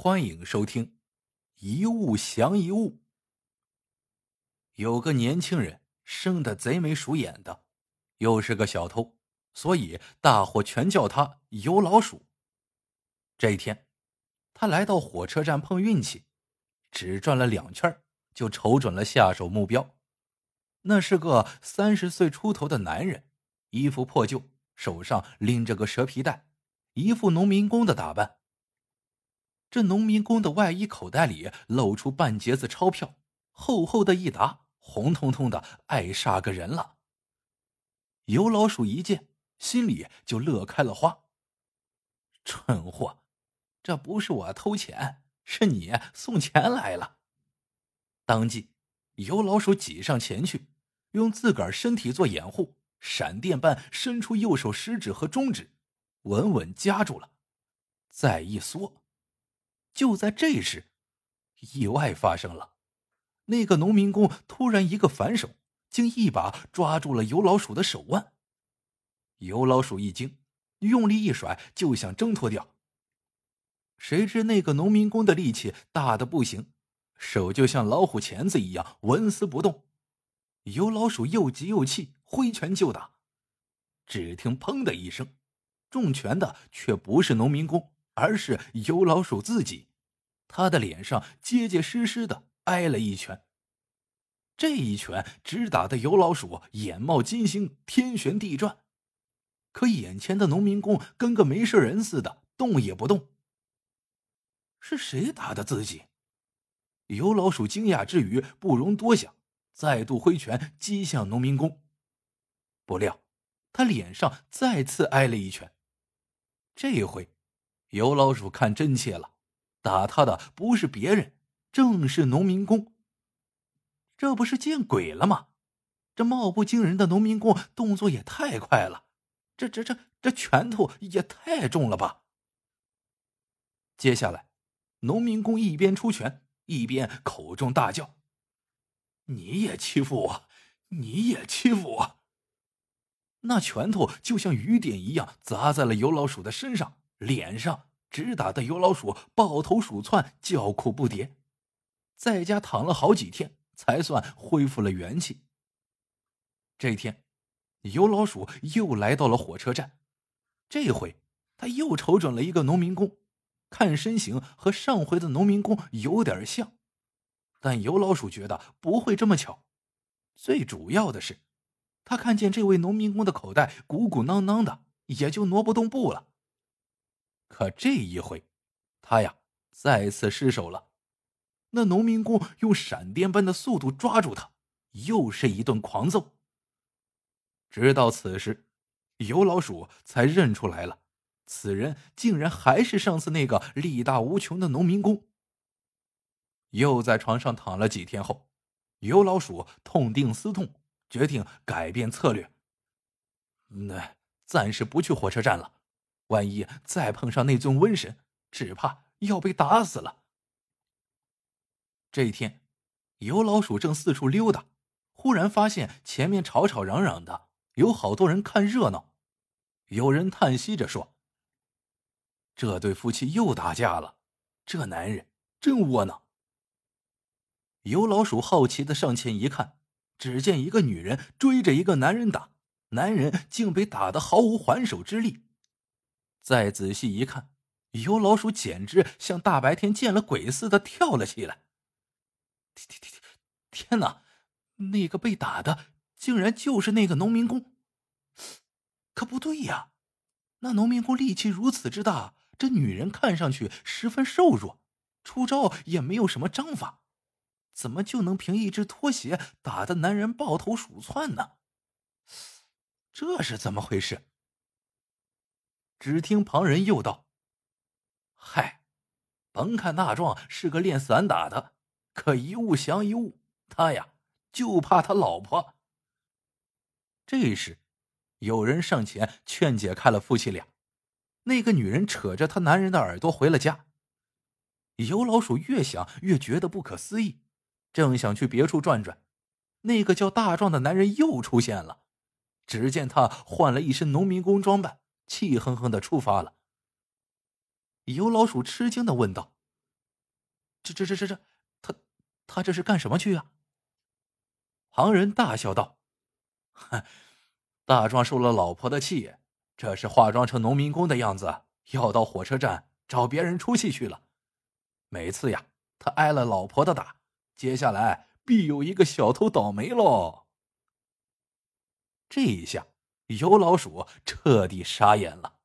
欢迎收听《一物降一物》。有个年轻人生的贼眉鼠眼的，又是个小偷，所以大伙全叫他油老鼠。这一天，他来到火车站碰运气，只转了两圈就瞅准了下手目标。那是个三十岁出头的男人，衣服破旧，手上拎着个蛇皮袋，一副农民工的打扮。这农民工的外衣口袋里露出半截子钞票，厚厚的一沓，红彤彤的，爱煞个人了。油老鼠一见，心里就乐开了花。蠢货，这不是我偷钱，是你送钱来了。当即，油老鼠挤上前去，用自个儿身体做掩护，闪电般伸出右手食指和中指，稳稳夹住了，再一缩。就在这时，意外发生了。那个农民工突然一个反手，竟一把抓住了油老鼠的手腕。油老鼠一惊，用力一甩，就想挣脱掉。谁知那个农民工的力气大的不行，手就像老虎钳子一样纹丝不动。油老鼠又急又气，挥拳就打。只听“砰”的一声，重拳的却不是农民工，而是油老鼠自己。他的脸上结结实实的挨了一拳，这一拳直打的油老鼠眼冒金星，天旋地转。可眼前的农民工跟个没事人似的，动也不动。是谁打的自己？油老鼠惊讶之余不容多想，再度挥拳击向农民工。不料，他脸上再次挨了一拳。这回，油老鼠看真切了。打他的不是别人，正是农民工。这不是见鬼了吗？这貌不惊人的农民工动作也太快了，这这这这拳头也太重了吧！接下来，农民工一边出拳，一边口中大叫：“你也欺负我，你也欺负我！”那拳头就像雨点一样砸在了油老鼠的身上、脸上。直打的油老鼠抱头鼠窜，叫苦不迭，在家躺了好几天，才算恢复了元气。这一天，油老鼠又来到了火车站，这回他又瞅准了一个农民工，看身形和上回的农民工有点像，但油老鼠觉得不会这么巧。最主要的是，他看见这位农民工的口袋鼓鼓囊囊的，也就挪不动步了。可这一回，他呀再次失手了。那农民工用闪电般的速度抓住他，又是一顿狂揍。直到此时，油老鼠才认出来了，此人竟然还是上次那个力大无穷的农民工。又在床上躺了几天后，油老鼠痛定思痛，决定改变策略。那暂时不去火车站了。万一再碰上那尊瘟神，只怕要被打死了。这一天，油老鼠正四处溜达，忽然发现前面吵吵嚷嚷的，有好多人看热闹。有人叹息着说：“这对夫妻又打架了，这男人真窝囊。”油老鼠好奇的上前一看，只见一个女人追着一个男人打，男人竟被打得毫无还手之力。再仔细一看，油老鼠简直像大白天见了鬼似的跳了起来。天天天天，天哪！那个被打的竟然就是那个农民工。可不对呀，那农民工力气如此之大，这女人看上去十分瘦弱，出招也没有什么章法，怎么就能凭一只拖鞋打的男人抱头鼠窜呢？这是怎么回事？只听旁人又道：“嗨，甭看大壮是个练散打的，可一物降一物，他呀就怕他老婆。”这时，有人上前劝解开了夫妻俩。那个女人扯着她男人的耳朵回了家。油老鼠越想越觉得不可思议，正想去别处转转，那个叫大壮的男人又出现了。只见他换了一身农民工装扮。气哼哼的出发了。油老鼠吃惊的问道：“这这这这这，他他这是干什么去啊？”旁人大笑道：“大壮受了老婆的气，这是化妆成农民工的样子，要到火车站找别人出气去了。每次呀，他挨了老婆的打，接下来必有一个小偷倒霉喽。”这一下，有老鼠彻底傻眼了。